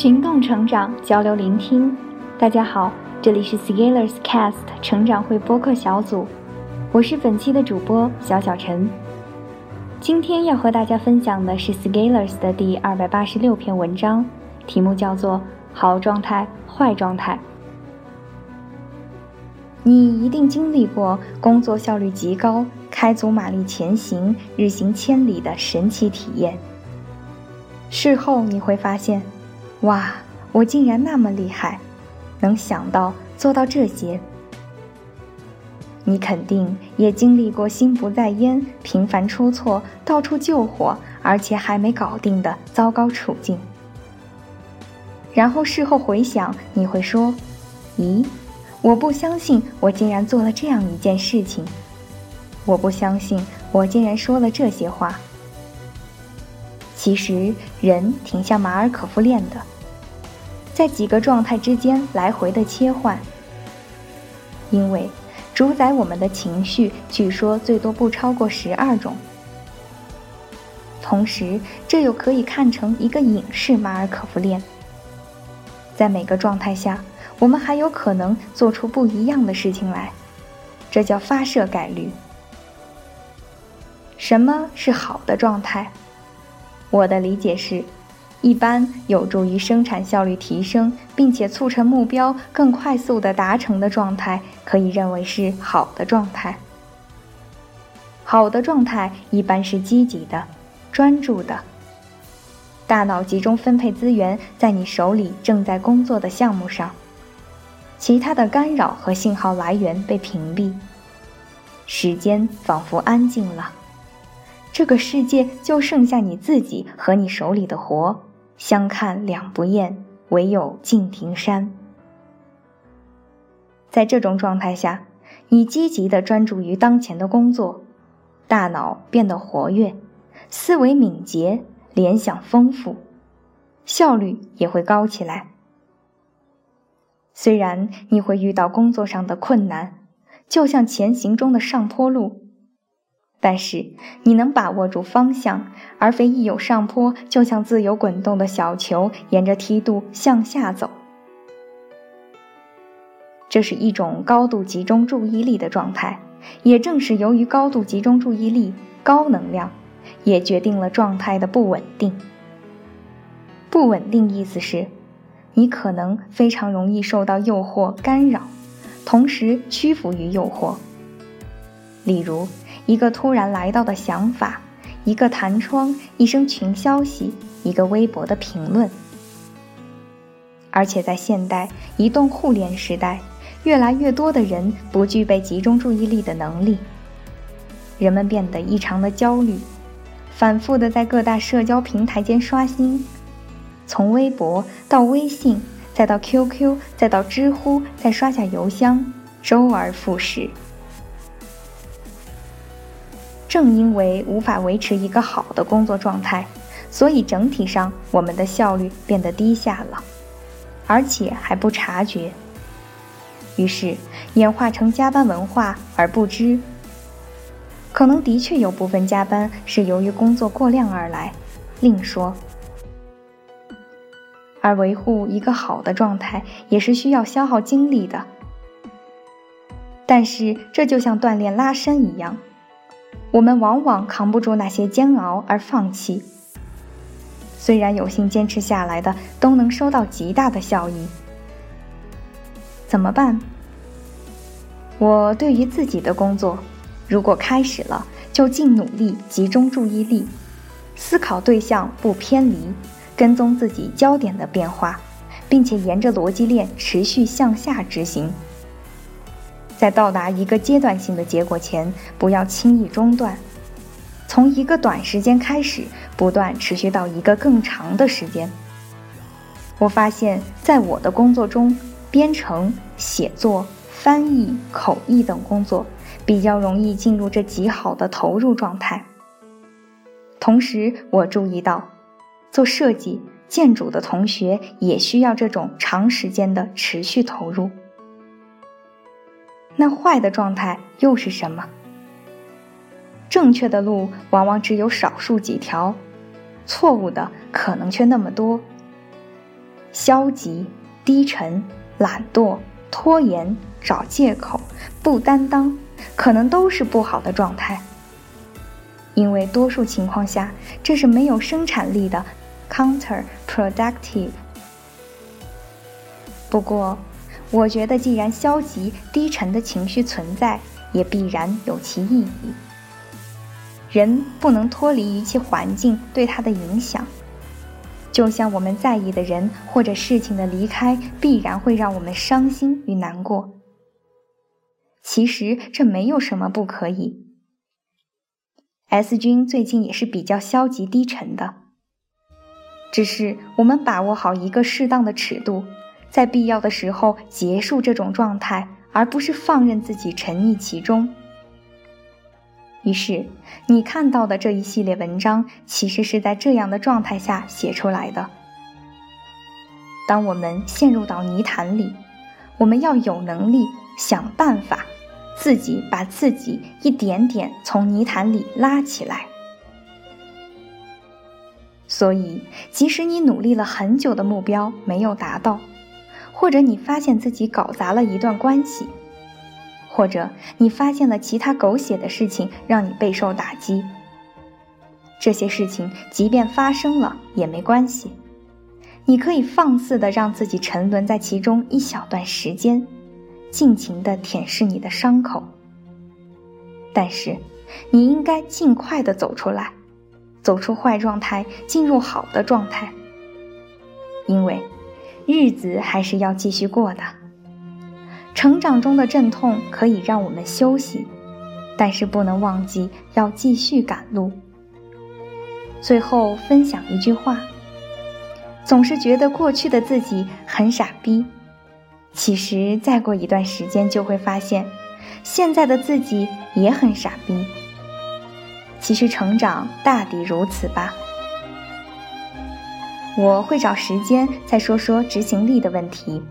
行动成长，交流聆听。大家好，这里是 Scalers Cast 成长会播客小组，我是本期的主播小小陈。今天要和大家分享的是 Scalers 的第二百八十六篇文章，题目叫做“好状态，坏状态”。你一定经历过工作效率极高、开足马力前行、日行千里的神奇体验。事后你会发现，哇，我竟然那么厉害，能想到做到这些。你肯定也经历过心不在焉、频繁出错、到处救火，而且还没搞定的糟糕处境。然后事后回想，你会说：“咦？”我不相信，我竟然做了这样一件事情。我不相信，我竟然说了这些话。其实，人挺像马尔可夫链的，在几个状态之间来回的切换。因为主宰我们的情绪，据说最多不超过十二种。同时，这又可以看成一个隐式马尔可夫链，在每个状态下。我们还有可能做出不一样的事情来，这叫发射概率。什么是好的状态？我的理解是，一般有助于生产效率提升，并且促成目标更快速的达成的状态，可以认为是好的状态。好的状态一般是积极的、专注的，大脑集中分配资源在你手里正在工作的项目上。其他的干扰和信号来源被屏蔽，时间仿佛安静了，这个世界就剩下你自己和你手里的活，相看两不厌，唯有敬亭山。在这种状态下，你积极的专注于当前的工作，大脑变得活跃，思维敏捷，联想丰富，效率也会高起来。虽然你会遇到工作上的困难，就像前行中的上坡路，但是你能把握住方向，而非一有上坡就像自由滚动的小球，沿着梯度向下走。这是一种高度集中注意力的状态，也正是由于高度集中注意力、高能量，也决定了状态的不稳定。不稳定意思是。你可能非常容易受到诱惑干扰，同时屈服于诱惑。例如，一个突然来到的想法，一个弹窗，一声群消息，一个微博的评论。而且在现代移动互联时代，越来越多的人不具备集中注意力的能力，人们变得异常的焦虑，反复的在各大社交平台间刷新。从微博到微信，再到 QQ，再到知乎，再刷下邮箱，周而复始。正因为无法维持一个好的工作状态，所以整体上我们的效率变得低下了，而且还不察觉。于是演化成加班文化而不知。可能的确有部分加班是由于工作过量而来，另说。而维护一个好的状态也是需要消耗精力的，但是这就像锻炼拉伸一样，我们往往扛不住那些煎熬而放弃。虽然有幸坚持下来的都能收到极大的效益，怎么办？我对于自己的工作，如果开始了，就尽努力集中注意力，思考对象不偏离。跟踪自己焦点的变化，并且沿着逻辑链持续向下执行。在到达一个阶段性的结果前，不要轻易中断。从一个短时间开始，不断持续到一个更长的时间。我发现，在我的工作中，编程、写作、翻译、口译等工作比较容易进入这极好的投入状态。同时，我注意到。做设计、建筑的同学也需要这种长时间的持续投入。那坏的状态又是什么？正确的路往往只有少数几条，错误的可能却那么多。消极、低沉、懒惰、拖延、找借口、不担当，可能都是不好的状态。因为多数情况下，这是没有生产力的，counterproductive。不过，我觉得既然消极低沉的情绪存在，也必然有其意义。人不能脱离一切环境对他的影响，就像我们在意的人或者事情的离开，必然会让我们伤心与难过。其实这没有什么不可以。S 君最近也是比较消极低沉的，只是我们把握好一个适当的尺度，在必要的时候结束这种状态，而不是放任自己沉溺其中。于是，你看到的这一系列文章，其实是在这样的状态下写出来的。当我们陷入到泥潭里，我们要有能力想办法。自己把自己一点点从泥潭里拉起来，所以即使你努力了很久的目标没有达到，或者你发现自己搞砸了一段关系，或者你发现了其他狗血的事情让你备受打击，这些事情即便发生了也没关系，你可以放肆的让自己沉沦在其中一小段时间。尽情的舔舐你的伤口，但是，你应该尽快的走出来，走出坏状态，进入好的状态。因为，日子还是要继续过的。成长中的阵痛可以让我们休息，但是不能忘记要继续赶路。最后分享一句话：总是觉得过去的自己很傻逼。其实再过一段时间就会发现，现在的自己也很傻逼。其实成长大抵如此吧。我会找时间再说说执行力的问题。